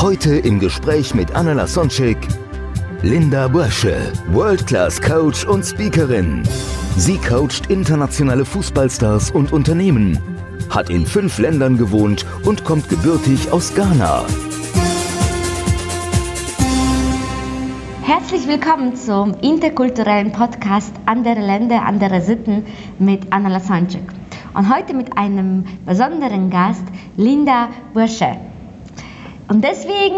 Heute im Gespräch mit Anna Lasonczek, Linda Bösche, World-Class Coach und Speakerin. Sie coacht internationale Fußballstars und Unternehmen, hat in fünf Ländern gewohnt und kommt gebürtig aus Ghana. Herzlich willkommen zum interkulturellen Podcast Andere Länder, andere Sitten mit Anna Lasanczyk. Und heute mit einem besonderen Gast, Linda Bursche. Und deswegen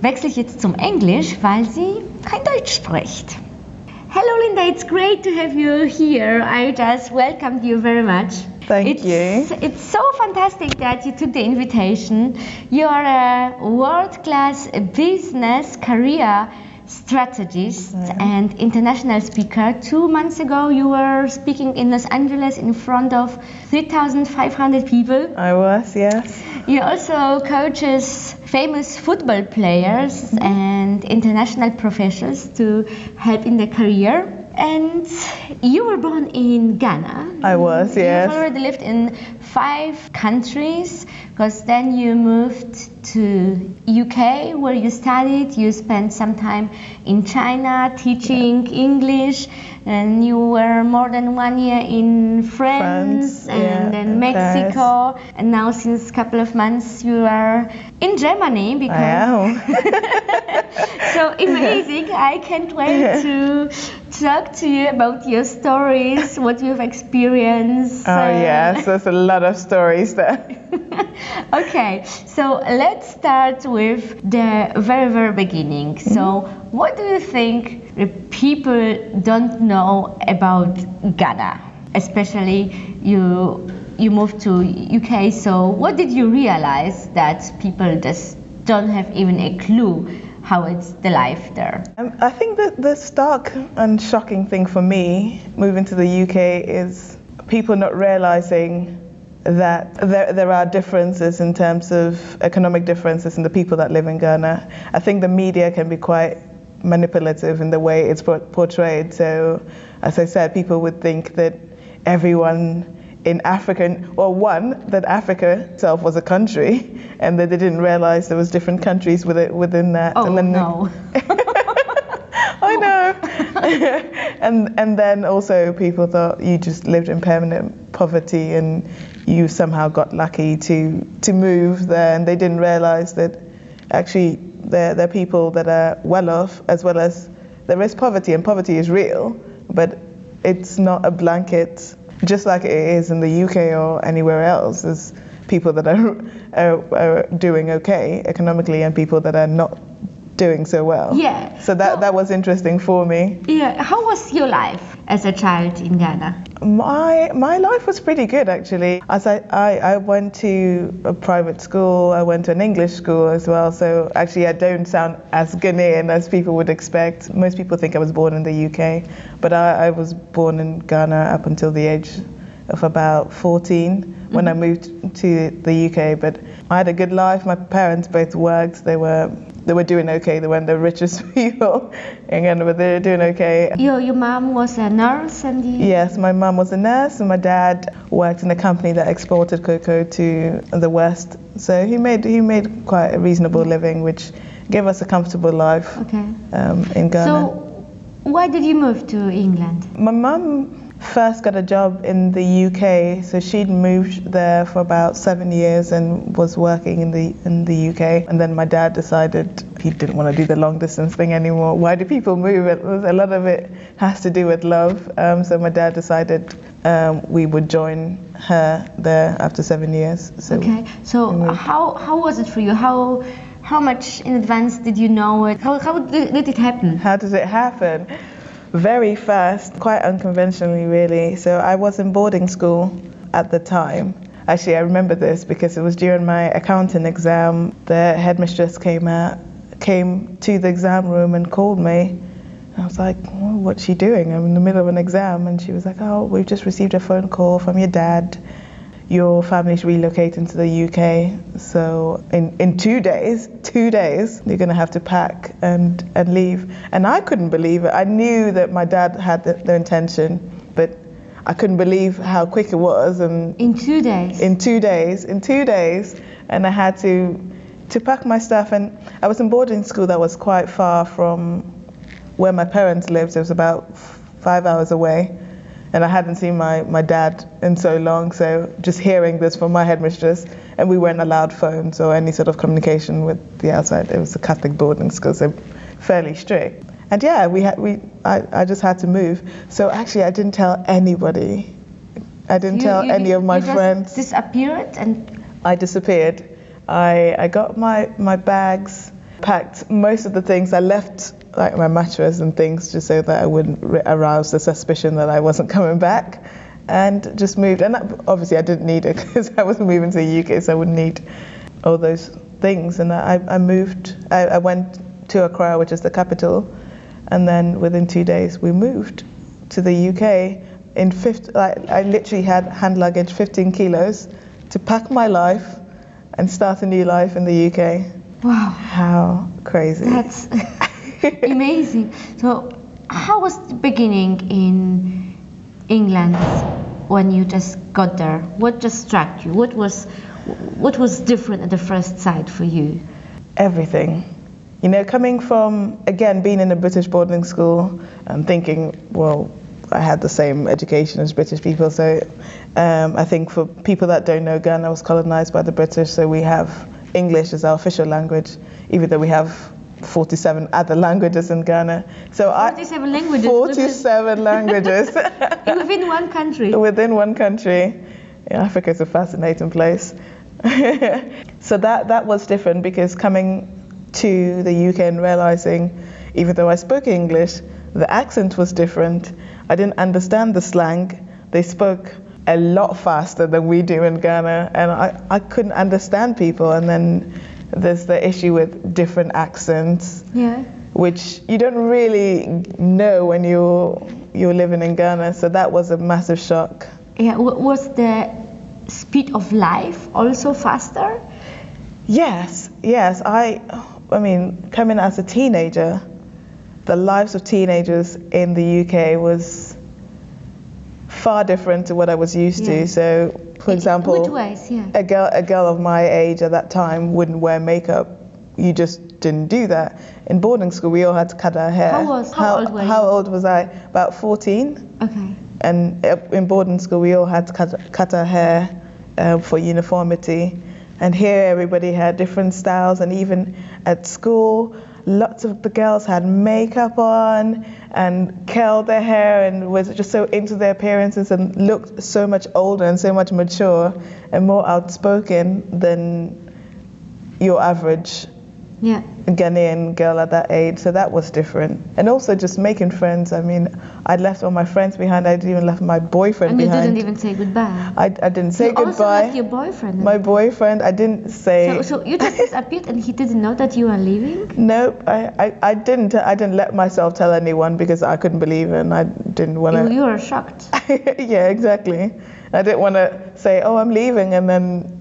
wechsle ich jetzt zum Englisch, weil sie kein Deutsch spricht. Hello Linda, it's great to have you here. I just welcomed you very much. Thank it's, you. It's so fantastic that you took the invitation. You are a world-class business career strategist mm-hmm. and international speaker. Two months ago, you were speaking in Los Angeles in front of 3,500 people. I was, yes. You also coaches famous football players mm-hmm. and international professionals to help in their career. And you were born in Ghana. I was, yes. You've already lived in five countries because then you moved to UK where you studied. You spent some time in China teaching English, and you were more than one year in France, France, and yeah, then Mexico, and now since a couple of months you are in Germany because so amazing. I can't wait to talk to you about your stories, what you've experienced. Oh, yes, there's a lot of stories there. okay, so let's start with the very, very beginning. So, what do you think the people don't know about Ghana? Especially you, you moved to UK. So, what did you realize that people just don't have even a clue how it's the life there? Um, I think that the stark and shocking thing for me moving to the UK is people not realizing that there, there are differences in terms of economic differences in the people that live in Ghana. I think the media can be quite manipulative in the way it's portrayed. So, as I said, people would think that everyone in Africa, well, one, that Africa itself was a country, and that they didn't realize there was different countries within, within that. Oh, and then no. I know. and and then also people thought you just lived in permanent poverty and you somehow got lucky to to move there and they didn't realize that actually there there are people that are well off as well as there is poverty and poverty is real but it's not a blanket just like it is in the UK or anywhere else. There's people that are, are, are doing okay economically and people that are not doing so well Yeah. so that that was interesting for me Yeah, how was your life as a child in Ghana? My my life was pretty good actually. As I, I, I went to a private school, I went to an English school as well. So actually I don't sound as Ghanaian as people would expect. Most people think I was born in the UK, but I, I was born in Ghana up until the age of about 14 when I mm-hmm. moved to the UK. But I had a good life. My parents both worked. They were they were doing okay. They weren't the richest people in Ghana, but they were doing okay. Your, your mom was a nurse and you, Yes, my mom was a nurse and my dad worked in a company that exported cocoa to the West. So he made he made quite a reasonable living, which gave us a comfortable life Okay. um, in Ghana. So, why did you move to England? my mum first got a job in the UK, so she'd moved there for about seven years and was working in the in the UK. And then my dad decided he didn't want to do the long distance thing anymore. Why do people move? It was, a lot of it has to do with love. Um, so my dad decided um, we would join her there after seven years. So Okay. So, how, how was it for you? How, how much in advance did you know it? How, how did, did it happen? How does it happen? Very fast, quite unconventionally, really. So I was in boarding school at the time, Actually, I remember this because it was during my accounting exam. The headmistress came out, came to the exam room and called me. I was like, well, what's she doing? I'm in the middle of an exam. And she was like, oh, we've just received a phone call from your dad. Your family's relocating to the UK. So in, in two days, two days, you're going to have to pack and, and leave. And I couldn't believe it. I knew that my dad had the, the intention, but I couldn't believe how quick it was. And In two days. in two days, in two days, and I had to to pack my stuff. And I was in boarding school that was quite far from where my parents lived. It was about five hours away, and I hadn't seen my my dad in so long. So just hearing this from my headmistress, and we weren't allowed phones or any sort of communication with the outside. It was a Catholic boarding school, so fairly strict. And yeah, we had we I, I just had to move. So actually, I didn't tell anybody. I didn't You- tell you- any of my you just friends. disappeared and I disappeared. I, I got my, my bags, packed most of the things. I left like my mattress and things just so that I wouldn't arouse the suspicion that I wasn't coming back, and just moved. And that, obviously I didn't need it because I wasn't moving to the UK, so I wouldn't need all those things. And I, I moved. I, I went to Accra, which is the capital, and then within two days we moved to the UK. In 50, like, I literally had hand luggage, 15 kilos, to pack my life and start a new life in the UK. wow, How crazy. that's amazing. So, how was the beginning in England when you just got there? What just struck you? What was what was different at the first sight for you? Everything. You know, coming from, again, being in a British boarding school and thinking, well, I had the same education as British people. So um, I think for people that don't know, Ghana was colonized by the British. So we have English as our official language, even though we have 47 other languages in Ghana. So 47 I, languages, 47 languages. Within one country. within one country. Yeah, Africa is a fascinating place. so that that was different because coming to the UK and realizing, even though I spoke English, the accent was different. I didn't understand the slang. They spoke a lot faster than we do in Ghana, and I, I couldn't understand people. And then there's the issue with different accents Yeah. which you don't really know when you're you're living in Ghana. So that was a massive shock. Yeah. w- Was the speed of life also faster? Yes, yes. I, I mean, coming as a teenager, the lives of teenagers in the UK was far different to what I was used Yeah. to. So, for In example, ways? Yeah. a girl a girl of my age at that time wouldn't wear makeup. You just didn't do that. In boarding school, we all had to cut our hair. How was- how old were you? how old was I? About 14. Okay. And uh, in boarding school, we all had to cut, cut our hair uh, for uniformity. And here, everybody had different styles. And even at school, lots of the girls had makeup on and curled their hair and was just so into their appearances and looked so much older and so much mature and more outspoken than your average Yeah. a Ghanaian girl at that age, so that was different. And also just making friends. I mean, I'd left all my friends behind. I'd even left my boyfriend behind. And you didn't even say goodbye. I, I didn't say you also goodbye. left your boyfriend. my boyfriend, I didn't say. so, so you just disappeared and he didn't know that you were leaving? Nope, I, I, I didn't. I didn't let myself tell anyone because I couldn't believe it, and I didn't want You, to. you were shocked. yeah, exactly. I didn't want to say, "Oh, I'm leaving," and then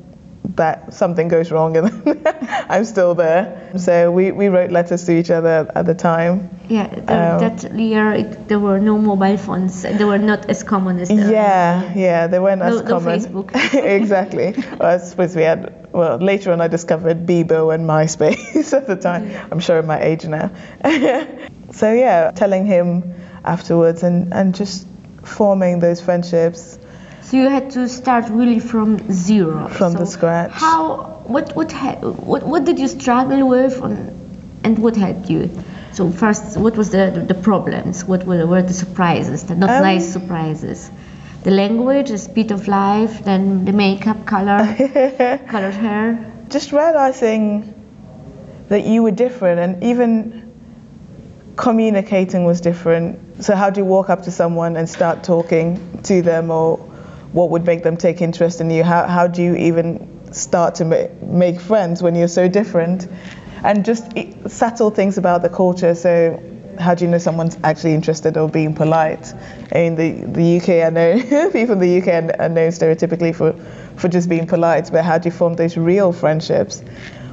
that something goes wrong, and I'm still there. So we, we wrote letters to each other at the time. Yeah, the, Um, that year it, there were no mobile phones. They were not as common as the Yeah, yeah, they weren't as No- no common. Facebook. exactly. Well, I suppose we had. Well, later on, I discovered Bebo and MySpace at the time. I'm showing my age now. so yeah, telling him afterwards and and just forming those friendships. So you had to start really from zero. From so the scratch. How? What? What? ha- What? What did you struggle with, and, and what helped you? So first, what was the the problems? What were, were the surprises? The not Um, nice surprises. The language, the speed of life, then the makeup, color, colored hair. just realizing that you were different and even communicating was different. So how do you walk up to someone and start talking to them or what would make them take interest in you? How, how do you even start to ma- make friends when you're so different? And just subtle things about the culture. So, how do you know someone's actually interested or being polite? In the, the UK, I know people in the UK are are known stereotypically for, for just being polite, but how do you form those real friendships?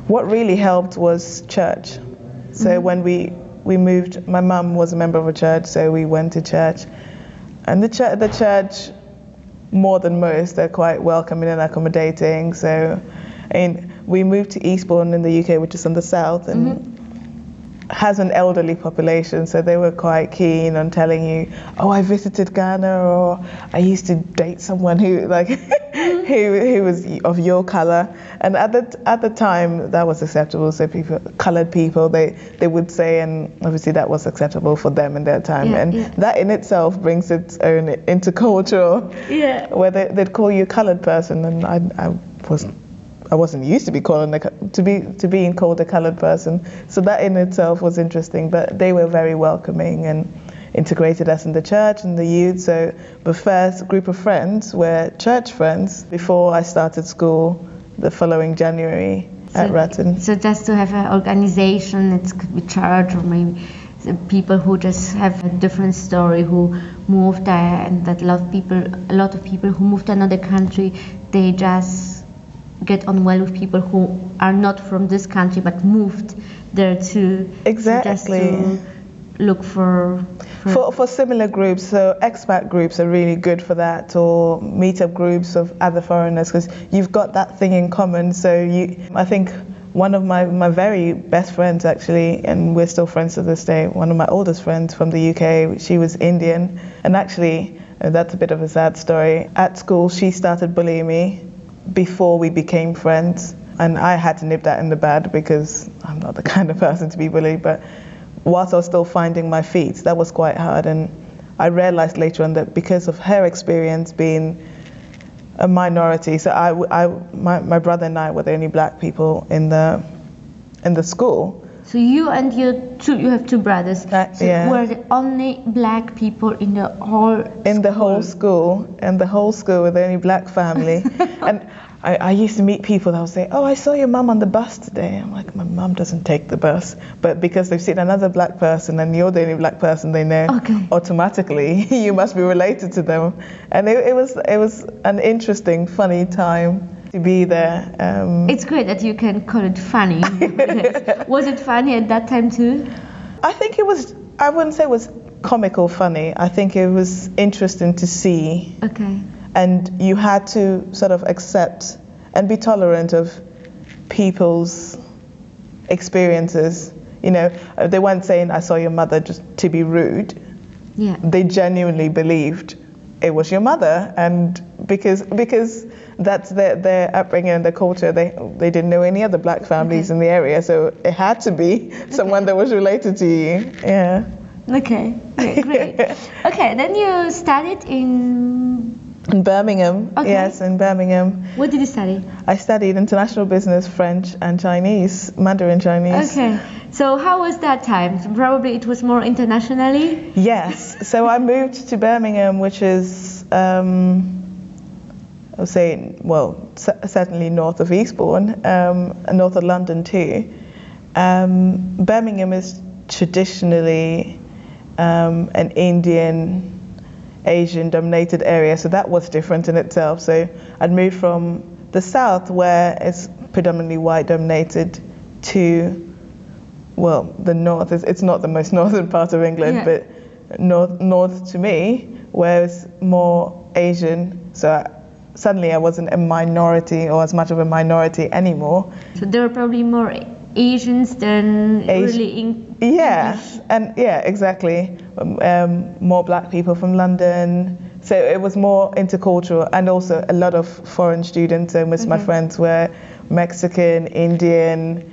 What really helped was church. So mm-hmm. when we we moved, my mum was a member of a church, so we went to church, and the church the church more than most they're quite welcoming and accommodating. So, I mean, we moved to Eastbourne in the UK, which is in the south, and mm-hmm. Has an elderly population, so they were quite keen on telling you, "Oh, I visited Ghana," or "I used to date someone who like mm-hmm. who who was of your color." And at the at the time, that was acceptable. So people, colored people, they they would say, and obviously that was acceptable for them in their time. Yeah, and yeah. that in itself brings its own intercultural, Yeah. where they, they'd call you a colored person, and I I was I wasn't used to be called a, co- to be to being called a colored person. So that in itself was interesting. But they were very welcoming and integrated us in the church and the youth. So the first group of friends were church friends before I started school the following January at Ratton. So just to have an organization, it could be church or maybe people who just have a different story who moved there, and that a lot of people, a lot of people who moved to another country, they just get on well with people who are not from this country but moved there just Exactly. to look for. for For, for similar groups, so expat groups are really good for that, or meetup groups of other foreigners, because you've got that thing in common. So you, I think one of my, my very best friends actually, and we're still friends to this day. One of my oldest friends from the UK, she was Indian, and actually that's a bit of a sad story. At school, she started bullying me before we became friends, and I had to nip that in the bud because I'm not the kind of person to be bullied, but whilst I was still finding my feet, that was quite hard. And I realized later on that because of her experience being a minority, so I, I my, my brother and I were the only black people in the in the school. So you and your two, you have two brothers. Uh, so yeah. Were the only black people in the whole. in the whole school, in the whole school were the only black family. and I, I used to meet people that would say, "Oh, I saw your mum on the bus today." I'm like, "My mum doesn't take the bus," but because they've seen another black person and you're the only black person they know, Okay. automatically you must be related to them. And it, it was it was an interesting, funny time to be there. Um, It's great that you can call it funny. Was it funny at that time too? I think it was. I wouldn't say it was comical funny. I think it was interesting to see Okay. and you had to sort of accept and be tolerant of people's experiences. You know, uh, they weren't saying, I saw your mother just to be rude. Yeah. They genuinely believed it was your mother. And because, because that's their, their upbringing and their culture, they, they didn't know any other black families in the area. So it had to be someone that was related to you. Yeah. Okay. Great. great. okay. Then you studied in. In Birmingham, Okay. yes, in Birmingham. What did you study? I studied international business, French, and Chinese, Mandarin Chinese. Okay. So how was that time? Probably it was more internationally. Yes. So I moved to Birmingham, which is, um, I would say, well, certainly north of Eastbourne, um, and north of London too. Um, Birmingham is traditionally um, an Indian, Asian dominated area, so that was different in itself. So I'd moved from the south, where it's predominantly white dominated, to well, the north is it's not the most northern part of England, Yeah. but north north to me, where it's more Asian. So I, suddenly I wasn't a minority or as much of a minority anymore. So there were probably more Asians than Asi- really in, Yeah, English. and yeah, exactly. Um, um, more black people from London. So it was more intercultural, and also a lot of foreign students. So most of my friends were Mexican, Indian,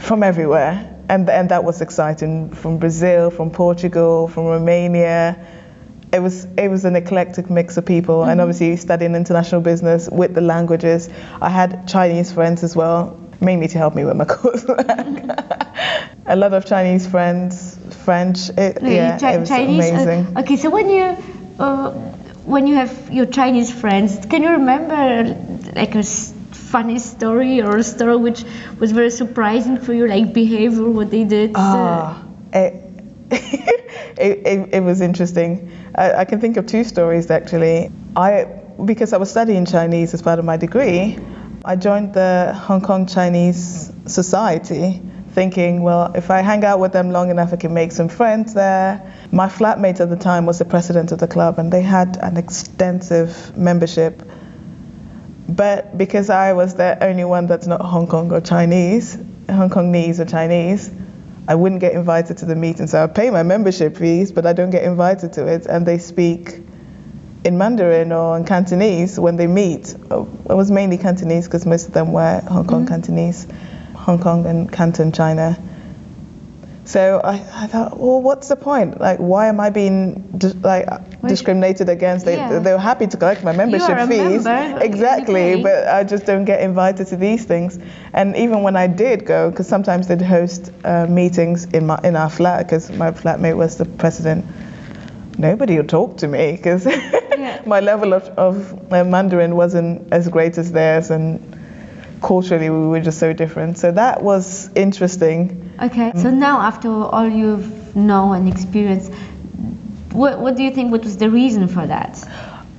from everywhere, and and that was exciting. From Brazil, from Portugal, from Romania. It was it was an eclectic mix of people, and obviously studying international business with the languages. I had Chinese friends as well, mainly to help me with my coursework. a lot of Chinese friends, French. It, Really, yeah, Chi- it was Chinese. uh, amazing. okay, so when you uh, when you have your Chinese friends, can you remember like a funny story or a story which was very surprising for you, like behavior, what they did? uh, Ah, it, it, it, it was interesting. I, I can think of two stories actually. I because I was studying Chinese as part of my degree, I joined the Hong Kong Chinese Society, thinking, well, if I hang out with them long enough, I can make some friends there. My flatmate at the time was the president of the club, and they had an extensive membership. But because I was the only one that's not Hong Kong or Chinese, Hong Kongese or Chinese, I wouldn't get invited to the meeting. So I pay my membership fees, but I don't get invited to it. And they speak in Mandarin or in Cantonese when they meet. Oh, It was mainly Cantonese because most of them were Hong Kong mm-hmm. Cantonese, Hong Kong and Canton, China. So I, I thought, well, what's the point? Like, why am I being like discriminated against? They, Yeah. they were happy to collect my membership fees, member, exactly, but I just don't get invited to these things. And even when I did go, because sometimes they'd host uh, meetings in my in our flat, because my flatmate was the president. Nobody would talk to me because my level of, of uh, Mandarin wasn't as great as theirs, and culturally we were just so different. So that was interesting. Okay. So mm. now, after all you've known and experienced, what, what do you think? What was the reason for that?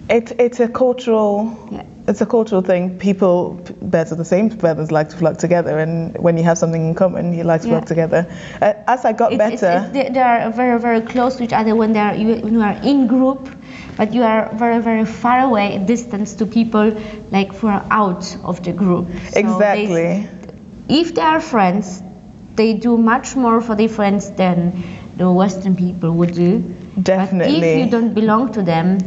It, it's a cultural Yeah. It's a cultural thing. People, birds of the same feathers, like to flock together, and when you have something in common, you like to Yeah. flock together. Uh, as I got It's- it's- better, it's- they, they are very, very close to each other when they are you, when you are in group, but you are very, very far away, distance to people like who are out of the group. So they- exactly. if they are friends, they do much more for their friends than the Western people would do. But Definitely. if you don't belong to them,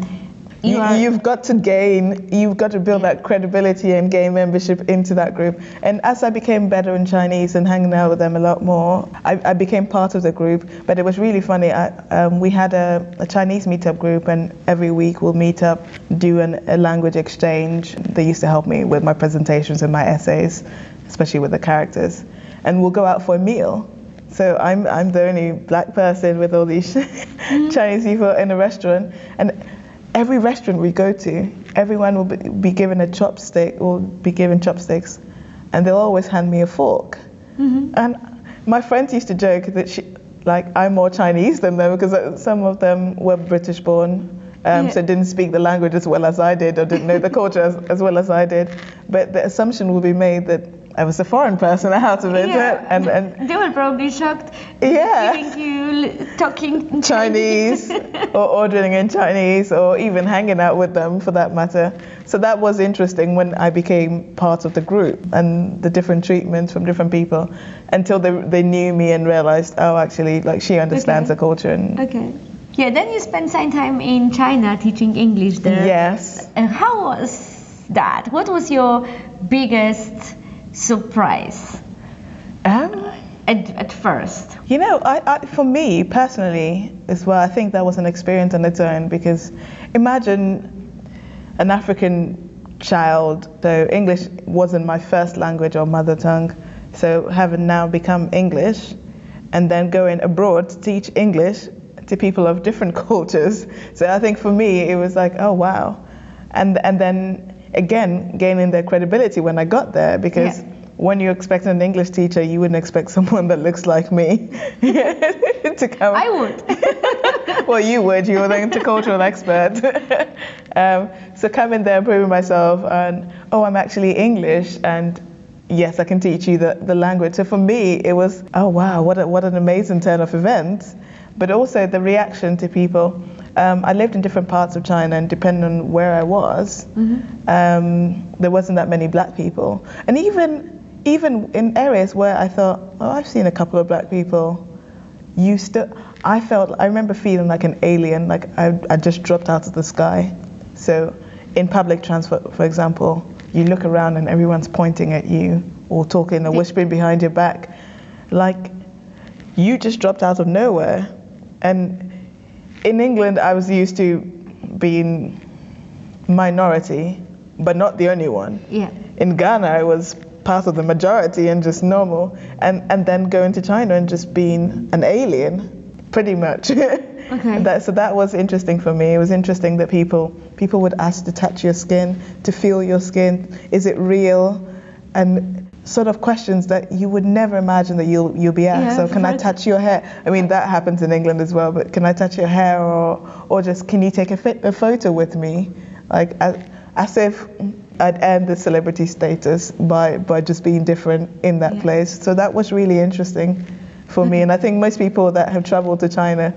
you, You, you've got to gain, you've got to build that credibility and gain membership into that group. And as I became better in Chinese and hanging out with them a lot more, I, I became part of the group. But it was really funny. I, um, we had a, a Chinese meetup group, and every week we'll meet up, do an, a language exchange. They used to help me with my presentations and my essays, especially with the characters. And we'll go out for a meal. So I'm, I'm the only black person with all these Chinese people in a restaurant. And every restaurant we go to, everyone will be, be given a chopstick or be given chopsticks, and they'll always hand me a fork. Mm-hmm. And my friends used to joke that she, like I'm more Chinese than them because some of them were British born. Um, Yeah. So didn't speak the language as well as I did, or didn't know the culture as, as well as I did. But the assumption will be made that I was a foreign person out of it, yeah, and, and they were probably shocked. Yeah. You talking in Chinese or ordering in Chinese or even hanging out with them for that matter. So that was interesting when I became part of the group and the different treatments from different people until they, they knew me and realized, oh, actually, like she understands Okay. the culture. And Okay. Yeah, then you spent some time in China teaching English there. yes. And how was that? What was your biggest surprise Um, at, at first? You know, I, I, for me personally, as well, I think that was an experience on its own because imagine an African child, so English wasn't my first language or mother tongue, so having now become English and then going abroad to teach English to people of different cultures. So I think for me, it was like, oh wow. And, and then again, gaining their credibility when I got there because Yeah. when you expect an English teacher, you wouldn't expect someone that looks like me to come. I would. well, you would. You were the intercultural expert. um, so coming there, proving myself, and oh, I'm actually English, and yes, I can teach you the, the language. So for me, it was oh wow, what a, what an amazing turn of events. But also the reaction to people. Um, I lived in different parts of China, and depending on where I was, um, there wasn't that many black people, and even even in areas where I thought, oh, I've seen a couple of black people you still i felt i remember feeling like an alien like I, I just dropped out of the sky. So in public transport for example you look around and everyone's pointing at you or talking or whispering behind your back. Like you just dropped out of nowhere and in england i was used to being minority but not the only one Yeah. in Ghana, I was part of the majority and just normal, and and then going to China and just being an alien. pretty much. Okay. That, so that was interesting for me. It was interesting that people people would ask to touch your skin, to feel your skin. Is it real? And sort of questions that you would never imagine that you'll you'll be asked. Yeah, so can I touch your hair? I mean that happens in England as well. But can I touch your hair, or or just can you take a, fit, a photo with me? Like as, as if I'd earned the celebrity status by by just being different in that Yeah. place. So that was really interesting for me. Mm-hmm. And I think most people that have traveled to China,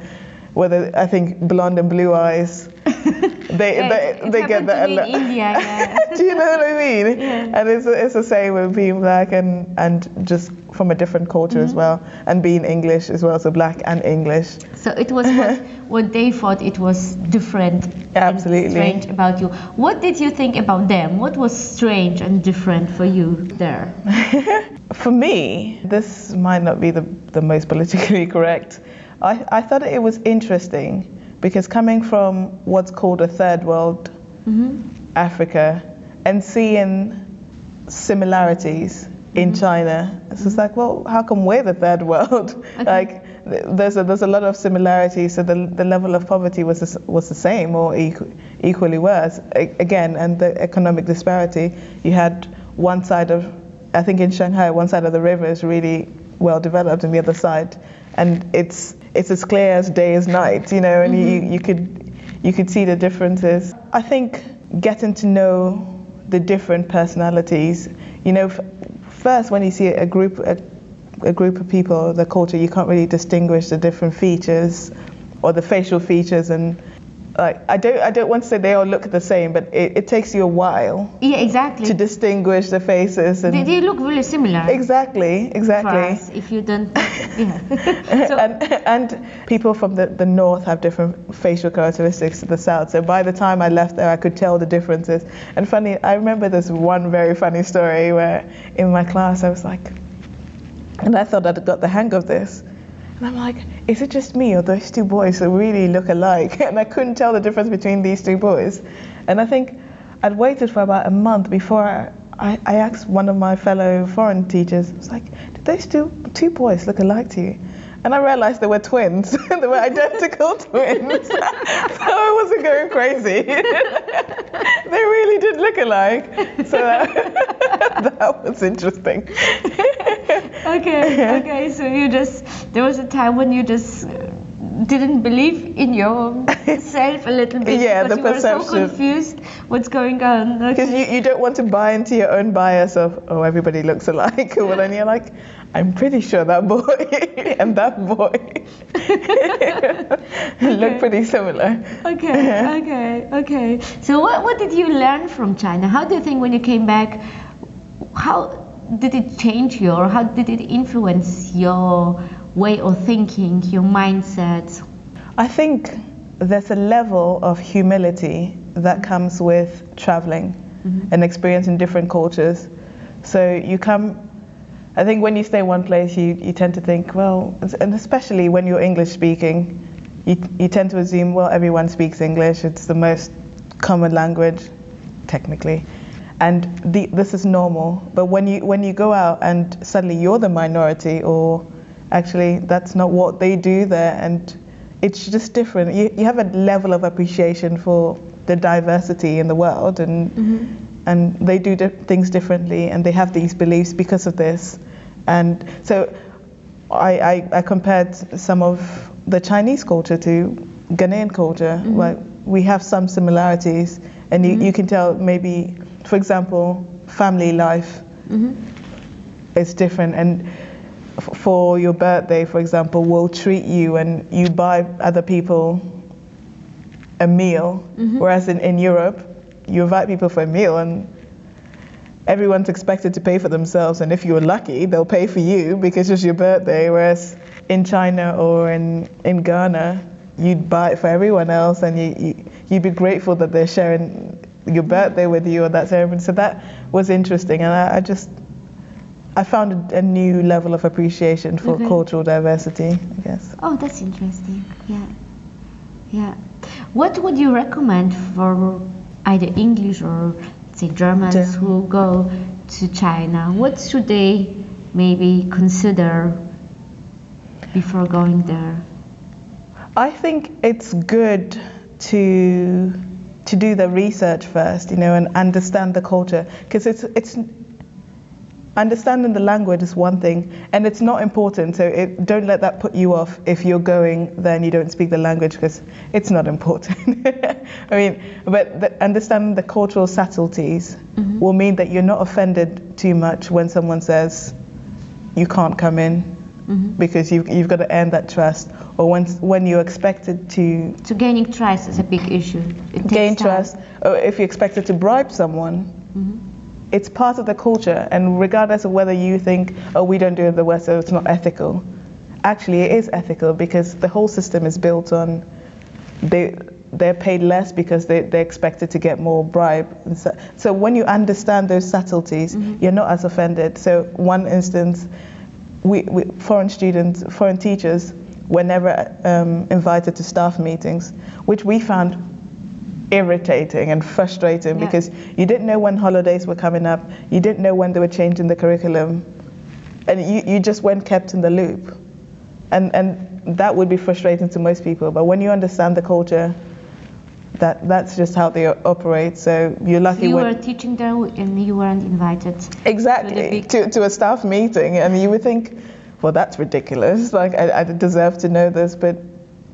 whether I think blonde and blue eyes, they Yeah, they, it they get that a lot. in India, yeah. Do you know what I mean? Yeah. And it's, it's the same with being black and, and just from a different culture Mm-hmm. as well, and being English as well, so black and English. So it was what, what they thought it was different Absolutely. and strange about you. What did you think about them? What was strange and different for you there? For me, this might not be the, the most politically correct. I, I thought it was interesting because coming from what's called a third world mm-hmm. Africa and seeing similarities in mm-hmm. China, it's just like, well, how come we're the third world? Like, there's a, there's a lot of similarities. So the, the level of poverty was the, was the same or equ- equally worse. A- again, and the economic disparity. You had one side of, I think in Shanghai, one side of the river is really well developed, and the other side, and it's it's as clear as day as night. You know, and you, mm-hmm. you could you could see the differences. I think getting to know the different personalities. You know, f- first when you see a group a, a group of people, the culture, you can't really distinguish the different features or the facial features and. Like I don't, I don't want to say they all look the same, but it, it takes you a while Yeah, exactly. to distinguish the faces and they, they look really similar exactly, exactly. us if you don't. Yeah. so, and, and people from the, the north have different facial characteristics to the south. So by the time I left there, I could tell the differences. And funny, I remember this one very funny story where in my class I was like, and I thought I'd got the hang of this. And I'm like, is it just me or those two boys who really look alike? And I couldn't tell the difference between these two boys. And I think I'd waited for about a month before I, I, I asked one of my fellow foreign teachers, I was like, did those two, two boys look alike to you? And I realized they were twins. they were identical twins. so I wasn't going crazy. they really did look alike. So that, that was interesting. Okay, okay. So you just there was a time when you just uh, didn't believe in yourself a little bit Yeah, because the you were so confused. What's going on? Because Okay. you, you don't want to buy into your own bias of, oh, everybody looks alike. well, then you're like, I'm pretty sure that boy and that boy look pretty similar. Okay, okay, okay. So what what did you learn from China? How do you think when you came back? How did it change you, or how did it influence your way of thinking, your mindset? I think there's a level of humility that comes with traveling mm-hmm. and experiencing different cultures. So you come, I think when you stay one place, you, you tend to think, well, and especially when you're English speaking, you, you tend to assume, well, everyone speaks English, it's the most common language, technically. And the, this is normal. But when you, when you go out and suddenly you're the minority, or actually that's not what they do there, and it's just different. You, you have a level of appreciation for the diversity in the world, and mm-hmm. and they do di- things differently, and they have these beliefs because of this. And so, I, I, I compared some of the Chinese culture to Ghanaian culture. Mm-hmm. Like we have some similarities, and you, you mm-hmm. can tell maybe, for example, family life mm-hmm. is different. And f- for your birthday for example will treat you and you buy other people a meal. Mm-hmm. Whereas in, in europe you invite people for a meal and everyone's expected to pay for themselves. And if you're lucky they'll pay for you because it's your birthday. Whereas in china or in, in ghana you'd buy it for everyone else and you, you, you'd be grateful that they're sharing your birthday with you or that ceremony so that was interesting and i, I just I found a, a new level of appreciation for Okay. cultural diversity, I guess. Oh, that's interesting. Yeah, yeah. What would you recommend for either English or say Germans German. who go to China? What should they maybe consider before going there? I think it's good to to do the research first, you know, and understand the culture because it's it's understanding the language is one thing and it's not important so it, don't let that put you off if you're going there and you don't speak the language because it's not important. I mean but the, understanding the cultural subtleties mm-hmm. will mean that you're not offended too much when someone says you can't come in Mm-hmm. because you've, you've got to earn that trust or when, when you're expected to So gaining trust is a big issue. Gain time. trust or if you're expected to bribe someone mm-hmm. it's part of the culture. And regardless of whether you think oh we don't do it in the west so it's not ethical. Actually it is ethical because the whole system is built on they they're paid less because they, they're expected to get more bribe. And so, so when you understand those subtleties mm-hmm. you're not as offended. So one instance we, we foreign students foreign teachers were never um, invited to staff meetings which we found irritating and frustrating Yeah. because you didn't know when holidays were coming up, you didn't know when they were changing the curriculum, and you, you just weren't kept in the loop. And, and that would be frustrating to most people, but when you understand the culture, that, that's just how they operate. So you're lucky you were teaching there and you weren't invited. exactly big- to, to a staff meeting, and you would think, well, that's ridiculous. Like I, I deserve to know this, but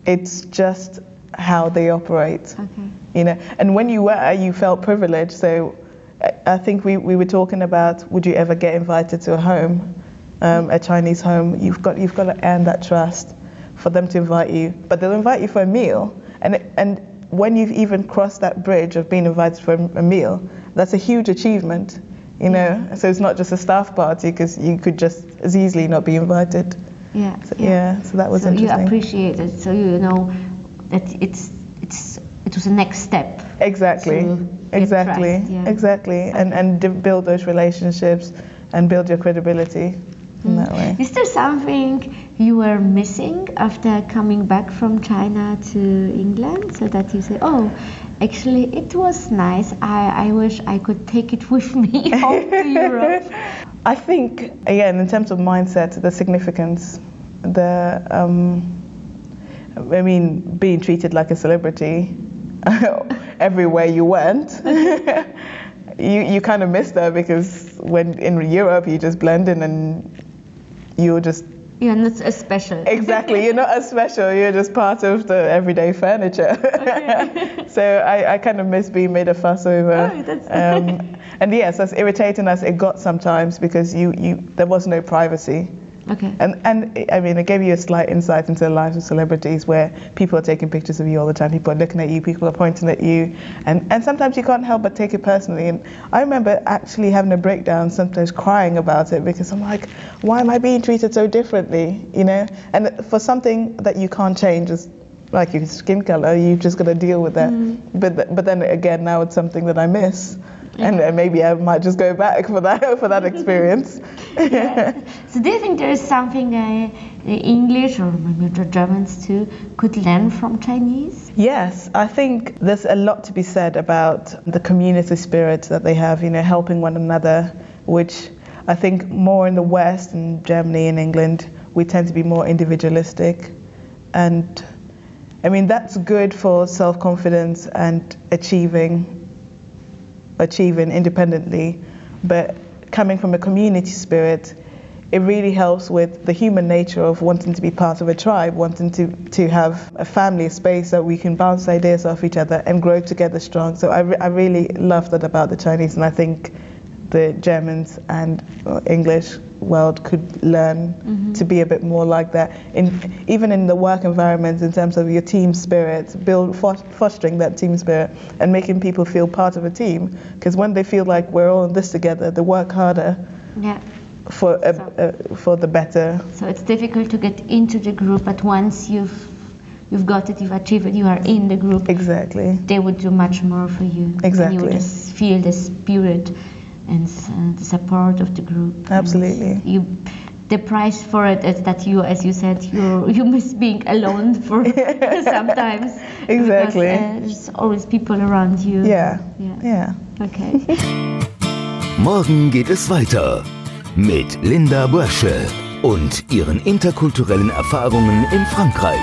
it's just how they operate Okay. you know and when you were you felt privileged so I- i think we, we were talking about would you ever get invited to a home um, a chinese home you've got you've got to earn that trust for them to invite you but they'll invite you for a meal and and when you've even crossed that bridge of being invited for a meal that's a huge achievement you know so it's not just a staff party because you could just as easily not be invited Yeah. so, yeah. so that was so you appreciate it. So you know that it's it's it was the next step. Exactly. Exactly. trust, yeah. Exactly. And and build those relationships and build your credibility in that mm. way. Is there something you were missing after coming back from China to England so that you say, oh, actually it was nice. I, I wish I could take it with me home to Europe. I think again in terms of mindset, the significance, the um, I mean being treated like a celebrity everywhere you went. you you kind of miss that because when in Europe you just blend in and you're just You're not as special. Exactly, you're not as special, you're just part of the everyday furniture. so I, I kind of miss being made a fuss over. Oh, that's- um, and yes, as irritating as it got sometimes because you, you there was no privacy. Okay. And, and I mean, it gave you a slight insight into the lives of celebrities where people are taking pictures of you all the time, people are looking at you, people are pointing at you, and, and sometimes you can't help but take it personally. And I remember actually having a breakdown, sometimes crying about it because I'm like, why am I being treated so differently, you know? And for something that you can't change, is like your skin color, you've just got to deal with that. Mm-hmm. But, th- but then again, now it's something that I miss. And uh, maybe I might just go back for that for that experience. So do you think there is something uh, the English or maybe the Germans too could learn from Chinese? Yes, I think there's a lot to be said about the community spirit that they have, you know, helping one another, which I think more in the West, in Germany and England, we tend to be more individualistic. And I mean, that's good for self confidence and achieving achieving independently, but coming from a community spirit, it really helps with the human nature of wanting to be part of a tribe, wanting to, to have a family, a space that we can bounce ideas off each other and grow together strong. So I, re- I really love that about the Chinese, and I think the Germans and English world could learn mm-hmm. to be a bit more like that. In even in the work environment, in terms of your team spirit, build fostering that team spirit and making people feel part of a team. Because when they feel like we're all in this together, they work harder Yeah. for a, a, for the better. So it's difficult to get into the group, but once you've you've got it, you've achieved it, you are in the group. Exactly. They would do much more for you. And you would just feel the spirit and s- uh, the support of the group. And Absolutely. you, the price for it is that you, as you said, you you miss being alone for sometimes. Exactly. Because, uh, there's always people around you. Yeah. Yeah. Yeah. Okay. Morgen geht es weiter mit Linda Brösche und ihren interkulturellen Erfahrungen in Frankreich.